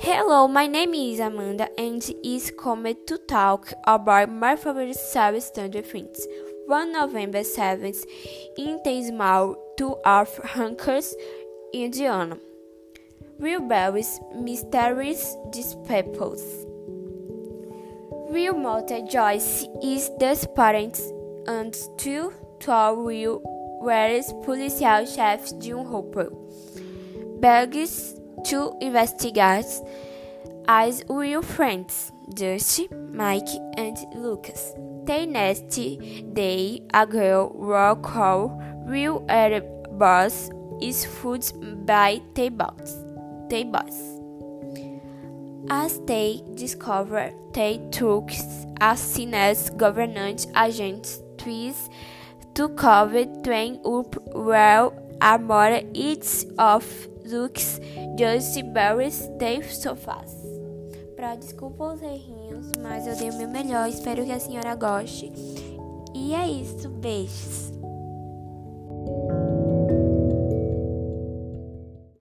Hello, my name is Amanda and is coming to talk about my favorite series Stranger Things. One November 7th, in the small two of Hawkins, Indiana. Real berries, mysterious disciples. Real Malta Joyce is desperate and two tall Will whereas policial chef Jim Hopper begs to investigate as real friends, Dusty, Mike, and Lucas. The next day, a girl will call real Arab boss is food by tables. tables. As they discover, they took a as government agent twice to cover train up where Amora eats of looks just berries de sofás. Pra desculpa os errinhos, mas eu dei o meu melhor. Espero que a senhora goste. E é isso. Beijos.